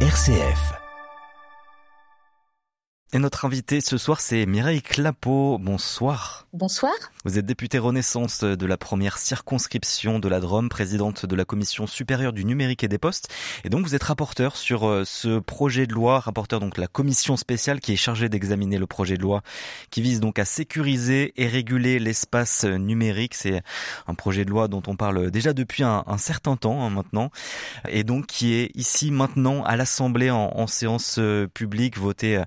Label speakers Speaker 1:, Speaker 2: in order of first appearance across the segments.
Speaker 1: RCF.
Speaker 2: Et notre invité ce soir, c'est Mireille Clapeau. Bonsoir.
Speaker 3: Bonsoir.
Speaker 2: Vous êtes députée Renaissance de la première circonscription de la Drôme, présidente de la Commission supérieure du numérique et des postes. Et donc, vous êtes rapporteur sur euh, ce projet de loi, rapporteur donc de la commission spéciale qui est chargée d'examiner le projet de loi qui vise donc à sécuriser et réguler l'espace numérique. C'est un projet de loi dont on parle déjà depuis un, certain temps hein, maintenant. Et donc, qui est ici maintenant à l'Assemblée en, en séance euh, publique, voté euh,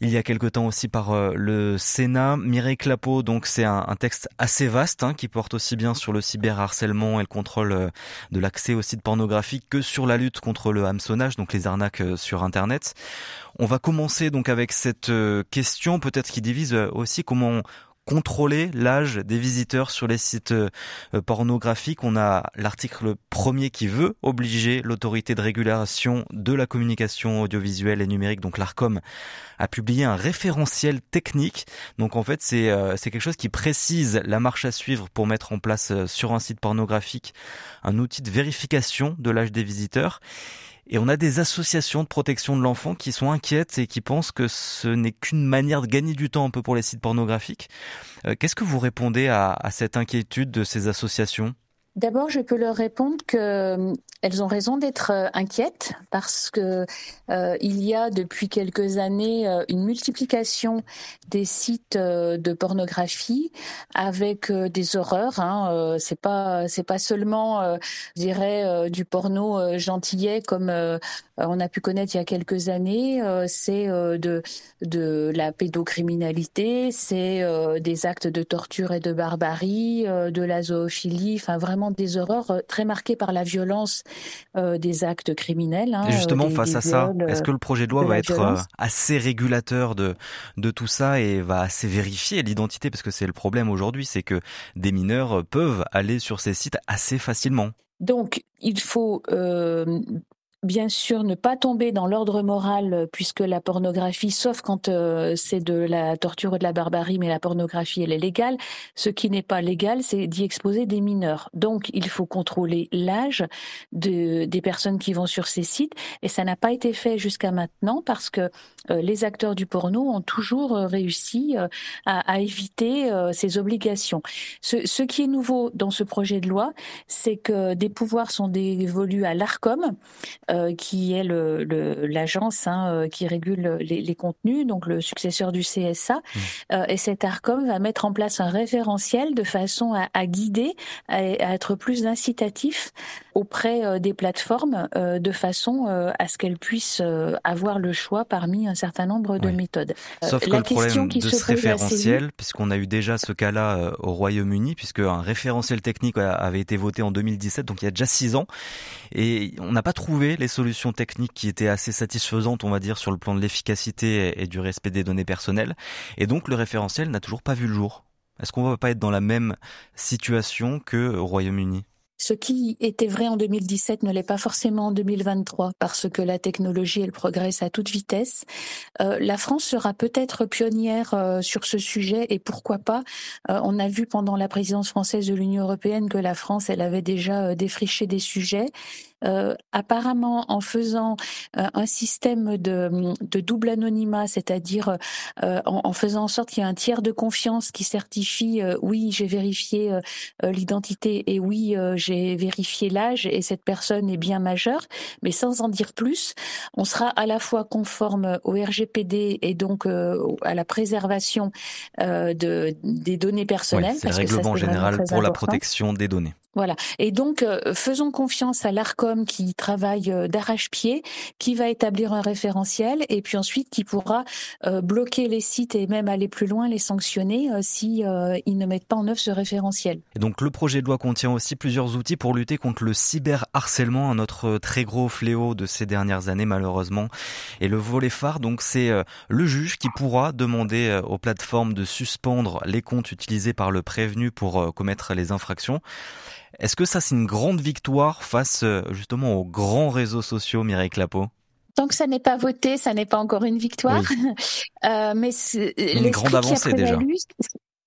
Speaker 2: il y a quelque temps aussi par euh, le Sénat. Mireille Clapeau, donc c'est un, texte assez vaste hein, qui porte aussi bien sur le cyberharcèlement et le contrôle euh, de l'accès aux sites pornographiques que sur la lutte contre le hameçonnage, donc les arnaques euh, sur Internet. On va commencer donc avec cette question peut-être qui divise aussi comment contrôler l'âge des visiteurs sur les sites euh, pornographiques. On a l'article premier qui veut obliger l'autorité de régulation de la communication audiovisuelle et numérique, donc l'ARCOM, à publier un référentiel technique. Donc en fait, c'est euh, quelque chose qui précise la marche à suivre pour mettre en place euh, sur un site pornographique un outil de vérification de l'âge des visiteurs. Et on a des associations de protection de l'enfant qui sont inquiètes et qui pensent que ce n'est qu'une manière de gagner du temps un peu pour les sites pornographiques. Euh, qu'est-ce que vous répondez à, cette inquiétude de ces associations?
Speaker 3: D'abord, je peux leur répondre que euh, ont raison d'être euh, inquiètes parce que euh, il y a depuis quelques années une multiplication des sites de pornographie avec des horreurs. Hein, c'est pas c'est pas seulement, je dirais, du porno gentillet comme on a pu connaître il y a quelques années. c'est de de la pédocriminalité, c'est des actes de torture et de barbarie, de la zoophilie, enfin vraiment des horreurs euh, très marquées par la violence euh, des actes criminels.
Speaker 2: Hein, et justement, face à ça, est-ce que le projet de loi va être euh, assez régulateur de, de tout ça et va assez vérifier l'identité? Parce que c'est le problème aujourd'hui, c'est que des mineurs peuvent aller sur ces sites assez facilement.
Speaker 3: Donc, il faut bien sûr ne pas tomber dans l'ordre moral euh, puisque la pornographie, sauf quand euh, c'est de la torture ou de la barbarie, mais la pornographie elle est légale. Ce qui n'est pas légal, c'est d'y exposer des mineurs. Donc il faut contrôler l'âge de, des personnes qui vont sur ces sites et ça n'a pas été fait jusqu'à maintenant parce que euh, les acteurs du porno ont toujours réussi à, à, éviter ces obligations. Ce, ce, qui est nouveau dans ce projet de loi, c'est que des pouvoirs sont dévolus à l'ARCOM. Euh, qui est l'agence hein, euh, qui régule les, contenus, donc le successeur du CSA. Mmh. Euh, et cet ARCOM va mettre en place un référentiel de façon à, guider, à, à, être plus incitatif auprès des plateformes, de façon à ce qu'elles puissent avoir le choix parmi un certain nombre de méthodes.
Speaker 2: Sauf que le problème de ce référentiel, puisqu'on a eu déjà ce cas-là au Royaume-Uni, puisque un référentiel technique avait été voté en 2017, donc il y a déjà six ans, et on n'a pas trouvé les solutions techniques qui étaient assez satisfaisantes, on va dire, sur le plan de l'efficacité et du respect des données personnelles. Et donc le référentiel n'a toujours pas vu le jour. Est-ce qu'on va pas être dans la même situation que au Royaume-Uni?
Speaker 3: Ce qui était vrai en 2017 ne l'est pas forcément en 2023 parce que la technologie, elle progresse à toute vitesse. Euh, la France sera peut-être pionnière euh, sur ce sujet et pourquoi pas. Euh, on a vu pendant la présidence française de l'Union européenne que la France, elle avait déjà défriché des sujets. Euh, apparemment, en faisant euh, un système de, de double anonymat, c'est-à-dire euh, en, en, faisant en sorte qu'il y ait un tiers de confiance qui certifie oui, j'ai vérifié l'identité et oui, j'ai vérifié l'âge et cette personne est bien majeure, mais sans en dire plus, on sera à la fois conforme au RGPD et donc à la préservation de, des données personnelles.
Speaker 2: c'est le règlement général pour la protection des données.
Speaker 3: Voilà. Et donc, faisons confiance à l'ARCOM qui travaille euh, d'arrache-pied, qui va établir un référentiel et puis ensuite qui pourra euh, bloquer les sites et même aller plus loin, les sanctionner si ils ne mettent pas en œuvre ce référentiel.
Speaker 2: Et donc, le projet de loi contient aussi plusieurs outils pour lutter contre le cyberharcèlement, un autre très gros fléau de ces dernières années malheureusement. Et le volet phare, donc, c'est le juge qui pourra demander aux plateformes de suspendre les comptes utilisés par le prévenu pour commettre les infractions. Est-ce que ça, c'est une grande victoire face euh, justement aux grands réseaux sociaux, Mireille Clapeau?
Speaker 3: Tant que ça n'est pas voté, ça n'est pas encore une victoire. euh, mais
Speaker 2: une grande avancée déjà.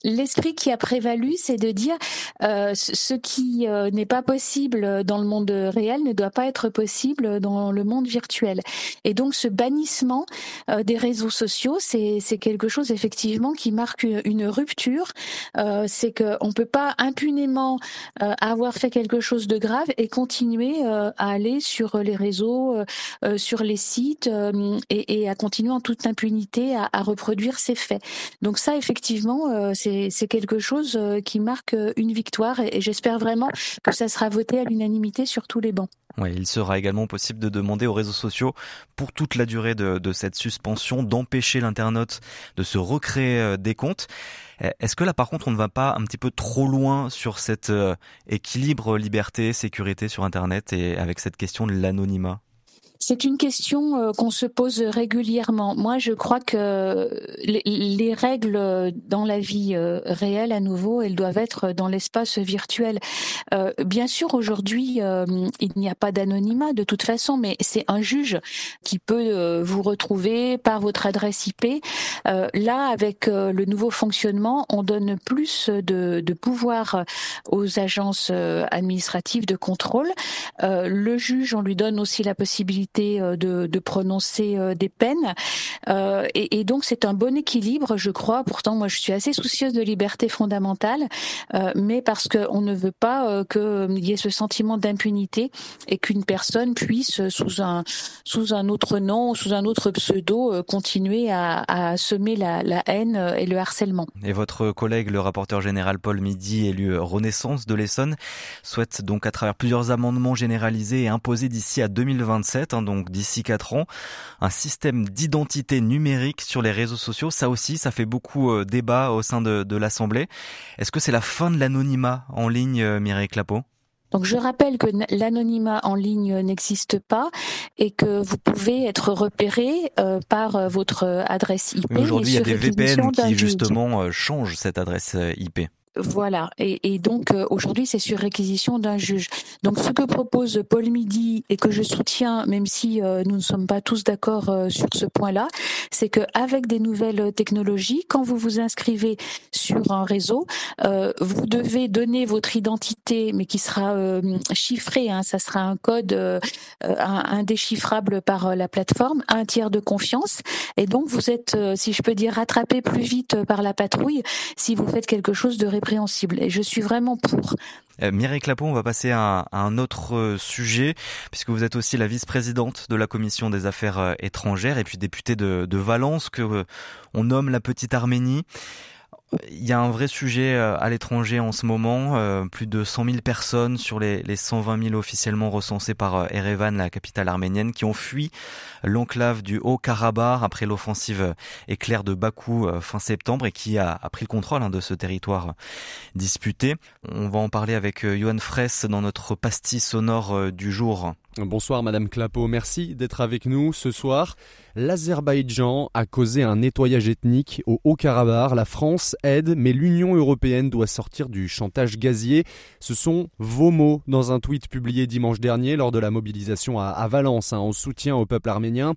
Speaker 3: L'esprit qui a prévalu, c'est de dire euh, ce qui euh, n'est pas possible dans le monde réel ne doit pas être possible dans le monde virtuel. Et donc ce bannissement euh, des réseaux sociaux, c'est quelque chose effectivement qui marque une, rupture. Euh, c'est qu'on ne peut pas impunément euh, avoir fait quelque chose de grave et continuer à aller sur les réseaux, sur les sites et, et, à continuer en toute impunité à, à reproduire ces faits. Donc ça, effectivement, c'est c'est quelque chose euh, qui marque euh, une victoire et, j'espère vraiment que ça sera voté à l'unanimité sur tous les bancs.
Speaker 2: Oui, il sera également possible de demander aux réseaux sociaux, pour toute la durée de, cette suspension, d'empêcher l'internaute de se recréer euh, des comptes. Est-ce que là, par contre, on ne va pas un petit peu trop loin sur cet équilibre liberté, sécurité sur Internet et avec cette question de l'anonymat?
Speaker 3: C'est une question euh, qu'on se pose régulièrement. Moi, je crois que les, règles dans la vie euh, réelle, à nouveau, elles doivent être dans l'espace virtuel. Euh, bien sûr, aujourd'hui, il n'y a pas d'anonymat de toute façon, mais c'est un juge qui peut vous retrouver par votre adresse IP. là, avec le nouveau fonctionnement, on donne plus de, de pouvoir aux agences administratives de contrôle. le juge, on lui donne aussi la possibilité euh, de, prononcer euh, des peines. Euh, et, donc c'est un bon équilibre, je crois. Pourtant, moi, je suis assez soucieuse de liberté fondamentale, mais parce qu'on ne veut pas qu'il y ait ce sentiment d'impunité et qu'une personne puisse, sous un sous un autre nom, sous un autre pseudo, continuer à, semer la, la, haine et le harcèlement.
Speaker 2: Et votre collègue, le rapporteur général Paul Midi, élu Renaissance de l'Essonne, souhaite donc à travers plusieurs amendements généralisés et imposés d'ici à 2027 donc d'ici 4 ans, un système d'identité numérique sur les réseaux sociaux. Ça aussi, ça fait beaucoup euh, débat au sein de, l'Assemblée. Est-ce que c'est la fin de l'anonymat en ligne, euh, Mireille Clapeau?
Speaker 3: Donc je rappelle que l'anonymat en ligne n'existe pas et que vous pouvez être repéré euh, par votre adresse IP.
Speaker 2: Aujourd'hui, il y a des VPN qui justement changent cette adresse IP.
Speaker 3: Voilà. Et, et donc euh, aujourd'hui, c'est sur réquisition d'un juge. Donc ce que propose Paul Midi et que je soutiens, même si euh, nous ne sommes pas tous d'accord euh, sur ce point-là, c'est que avec des nouvelles technologies, quand vous vous inscrivez sur un réseau, vous devez donner votre identité, mais qui sera chiffrée. Hein, ça sera un code indéchiffrable par la plateforme, un tiers de confiance. Et donc vous êtes, si je peux dire, rattrapé plus vite par la patrouille si vous faites quelque chose de et je suis vraiment pour.
Speaker 2: Euh, Mireille on va passer à, un autre euh, sujet, puisque vous êtes aussi la vice-présidente de la Commission des Affaires euh, étrangères et puis députée de, de Valence, que on nomme la petite Arménie. Il y a un vrai sujet euh, à l'étranger en ce moment. Euh, plus de 100 000 personnes sur les, les 120 000 officiellement recensées par euh, Erevan, la capitale arménienne, qui ont fui l'enclave du Haut-Karabakh après l'offensive éclair de Bakou fin septembre et qui a, pris le contrôle hein, de ce territoire disputé. On va en parler avec Johan Fraisse dans notre pastille sonore du jour.
Speaker 1: Bonsoir Madame Clapeau, merci d'être avec nous ce soir. L'Azerbaïdjan a causé un nettoyage ethnique au Haut-Karabakh. La France aide, mais l'Union européenne doit sortir du chantage gazier. Ce sont vos mots dans un tweet publié dimanche dernier lors de la mobilisation à, Valence hein, en soutien au peuple arménien.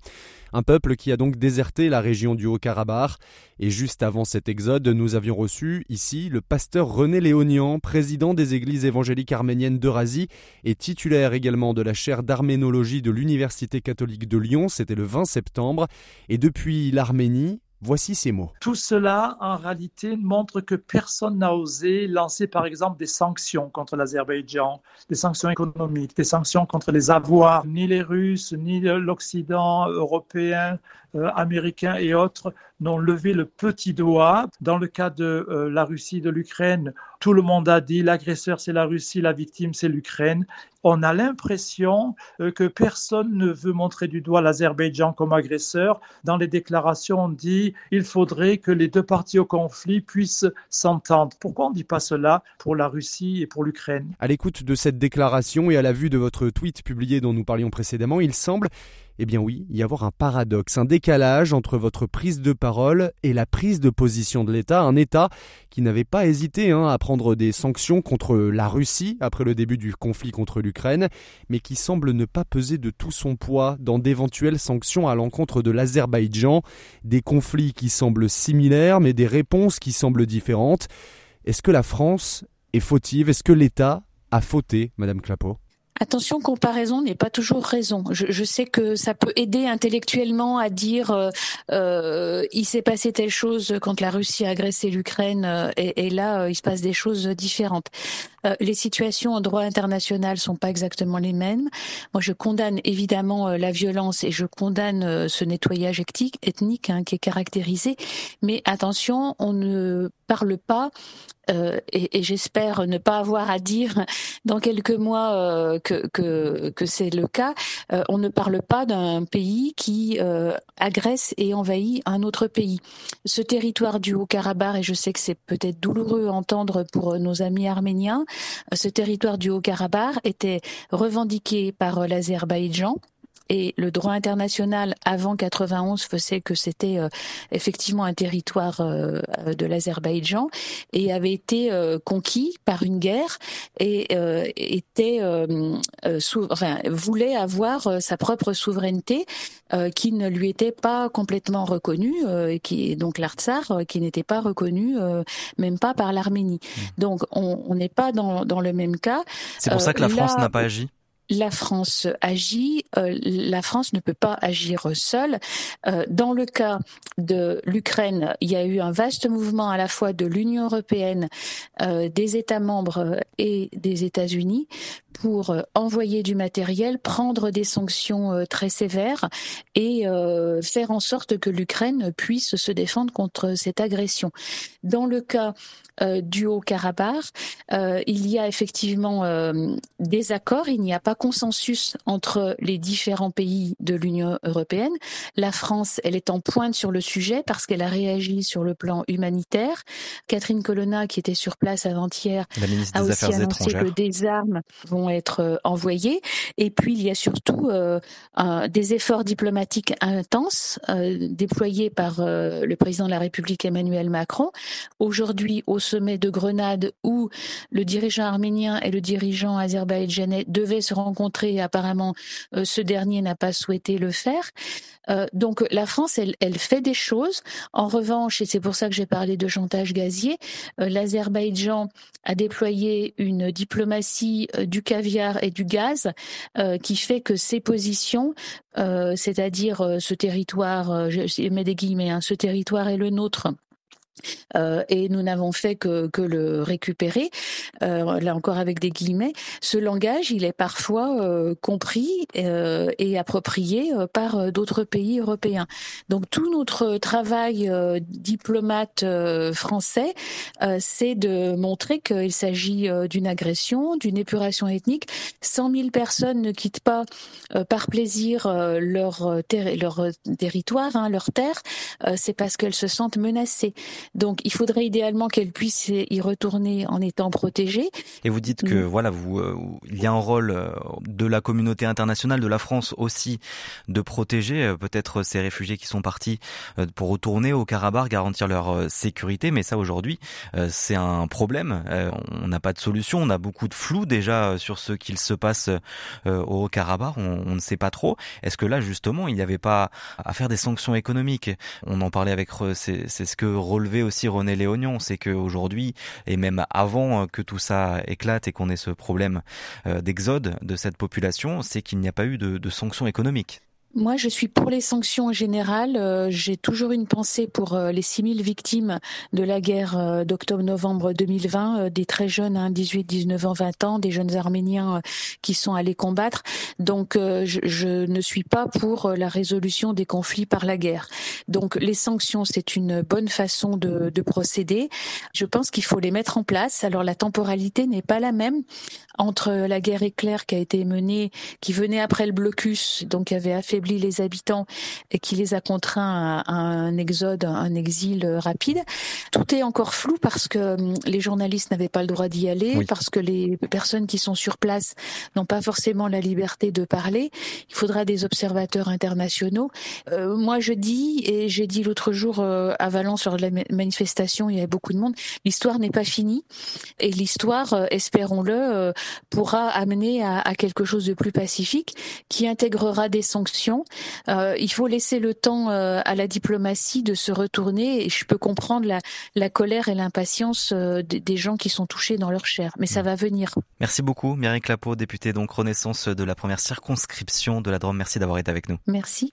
Speaker 1: Un peuple qui a donc déserté la région du Haut-Karabakh. Et juste avant cet exode, nous avions reçu ici le pasteur René Léonian, président des églises évangéliques arméniennes d'Eurasie et titulaire également de la chaire d'arménologie de l'Université catholique de Lyon. C'était le 20 septembre. Et depuis l'Arménie, Voici ces mots.
Speaker 4: Tout cela, en réalité, montre que personne n'a osé lancer, par exemple, des sanctions contre l'Azerbaïdjan, des sanctions économiques, des sanctions contre les avoirs. Ni les Russes, ni l'Occident européen, euh, américain et autres n'ont levé le petit doigt. Dans le cas de euh, la Russie, de l'Ukraine, tout le monde a dit l'agresseur c'est la Russie, la victime c'est l'Ukraine on a l'impression euh, que personne ne veut montrer du doigt l'Azerbaïdjan comme agresseur. Dans les déclarations, on dit il faudrait que les deux parties au conflit puissent s'entendre. Pourquoi on ne dit pas cela pour la Russie et pour l'Ukraine?
Speaker 1: À l'écoute de cette déclaration et à la vue de votre tweet publié dont nous parlions précédemment, il semble eh bien oui, y avoir un paradoxe, un décalage entre votre prise de parole et la prise de position de l'État, un État qui n'avait pas hésité hein, à prendre des sanctions contre la Russie après le début du conflit contre l'Ukraine, mais qui semble ne pas peser de tout son poids dans d'éventuelles sanctions à l'encontre de l'Azerbaïdjan, des conflits qui semblent similaires mais des réponses qui semblent différentes. Est-ce que la France est fautive? Est-ce que l'État a fauté, Madame Clapeau?
Speaker 3: Attention, comparaison n'est pas toujours raison. Je, sais que ça peut aider intellectuellement à dire euh, euh, il s'est passé telle chose quand la Russie a agressé l'Ukraine euh, et, là il se passe des choses différentes. les situations en droit international sont pas exactement les mêmes. Moi, je condamne évidemment la violence et je condamne ce nettoyage ethnique, hein, qui est caractérisé. Mais attention, on ne parle pas euh, et, j'espère ne pas avoir à dire dans quelques mois euh, que c'est le cas, euh, on ne parle pas d'un pays qui agresse et envahit un autre pays. Ce territoire du Haut-Karabakh, et je sais que c'est peut-être douloureux à entendre pour nos amis arméniens, ce territoire du Haut-Karabakh était revendiqué par l'Azerbaïdjan et le droit international avant 91 faisait que c'était euh, effectivement un territoire euh, de l'Azerbaïdjan et avait été euh, conquis par une guerre et était enfin, voulait avoir sa propre souveraineté qui ne lui était pas complètement reconnue et qui donc l'Artsar qui n'était pas reconnu même pas par l'Arménie. Mmh. Donc on n'est pas dans, dans le même cas.
Speaker 2: C'est pour ça que la France n'a pas agi?
Speaker 3: La France agit, euh, la France ne peut pas agir seule. Euh, dans le cas de l'Ukraine, il y a eu un vaste mouvement à la fois de l'Union européenne, euh, des États membres et des États-Unis pour envoyer du matériel, prendre des sanctions très sévères et faire en sorte que l'Ukraine puisse se défendre contre cette agression. Dans le cas du Haut-Karabakh, il y a effectivement des accords, il n'y a pas consensus entre les différents pays de l'Union européenne. La France, elle est en pointe sur le sujet parce qu'elle a réagi sur le plan humanitaire. Catherine Colonna, qui était sur place avant-hier, a aussi annoncé que des armes vont être euh, envoyées. Et puis, il y a surtout euh, des efforts diplomatiques intenses euh, déployés par le président de la République Emmanuel Macron. Aujourd'hui, au sommet de Grenade, où le dirigeant arménien et le dirigeant azerbaïdjanais devaient se rendre apparemment euh, ce dernier n'a pas souhaité le faire. Euh, donc la France, elle, elle, fait des choses. En revanche, et c'est pour ça que j'ai parlé de chantage gazier, euh, l'Azerbaïdjan a déployé une diplomatie du caviar et du gaz qui fait que ses positions, c'est-à-dire ce territoire, je mets des guillemets, hein, ce territoire est le nôtre euh, et nous n'avons fait que, que, le récupérer, euh, là encore avec des guillemets. Ce langage, il est parfois euh, compris euh, et approprié euh, par d'autres pays européens. Donc tout notre travail diplomate français, c'est de montrer qu'il s'agit d'une agression, d'une épuration ethnique. 100 000 personnes ne quittent pas par plaisir leur, leur territoire, hein, leur terre, c'est parce qu'elles se sentent menacées. Donc il faudrait idéalement qu'elle puisse y retourner en étant protégée.
Speaker 2: Et vous dites que mm. voilà, vous, euh, il y a un rôle euh, de la communauté internationale, de la France aussi, de protéger euh, peut-être ces réfugiés qui sont partis pour retourner au Karabakh, garantir leur sécurité. Mais ça aujourd'hui, c'est un problème. On n'a pas de solution. On a beaucoup de flou déjà sur ce qu'il se passe au Karabakh. On, on ne sait pas trop. Est-ce que là justement, il n'y avait pas à faire des sanctions économiques? On en parlait avec, c'est ce que relevait aussi René Léognon, c'est qu'aujourd'hui, et même avant que tout ça éclate et qu'on ait ce problème euh, d'exode de cette population, c'est qu'il n'y a pas eu de sanctions économiques.
Speaker 3: Moi, je suis pour les sanctions en général. Euh, j'ai toujours une pensée pour euh, les 6000 victimes de la guerre euh, d'octobre-novembre 2020, des très jeunes, hein, 18, 19 ans, 20 ans, des jeunes Arméniens qui sont allés combattre. Donc, je, je, ne suis pas pour la résolution des conflits par la guerre. Donc, les sanctions, c'est une bonne façon de, de procéder. Je pense qu'il faut les mettre en place. Alors, la temporalité n'est pas la même entre la guerre éclair qui a été menée, qui venait après le blocus, donc qui avait affaibli affaibli les habitants et qui les a contraints à, un exode, un exil rapide. Tout est encore flou parce que hum, les journalistes n'avaient pas le droit d'y aller, parce que les personnes qui sont sur place n'ont pas forcément la liberté de parler. Il faudra des observateurs internationaux. Euh, moi, je dis, et j'ai dit l'autre jour euh, à Valence sur la manifestation, il y avait beaucoup de monde, l'histoire n'est pas finie. Et l'histoire, euh, espérons-le, pourra amener à, à, quelque chose de plus pacifique qui intégrera des sanctions. Il faut laisser le temps à la diplomatie de se retourner et je peux comprendre la, la colère et l'impatience des, des gens qui sont touchés dans leur chair. Mais ça mm. va venir.
Speaker 2: Merci beaucoup, Mireille Clapeau, députée donc Renaissance de la première circonscription de la Drôme. Merci d'avoir été avec nous.
Speaker 3: Merci.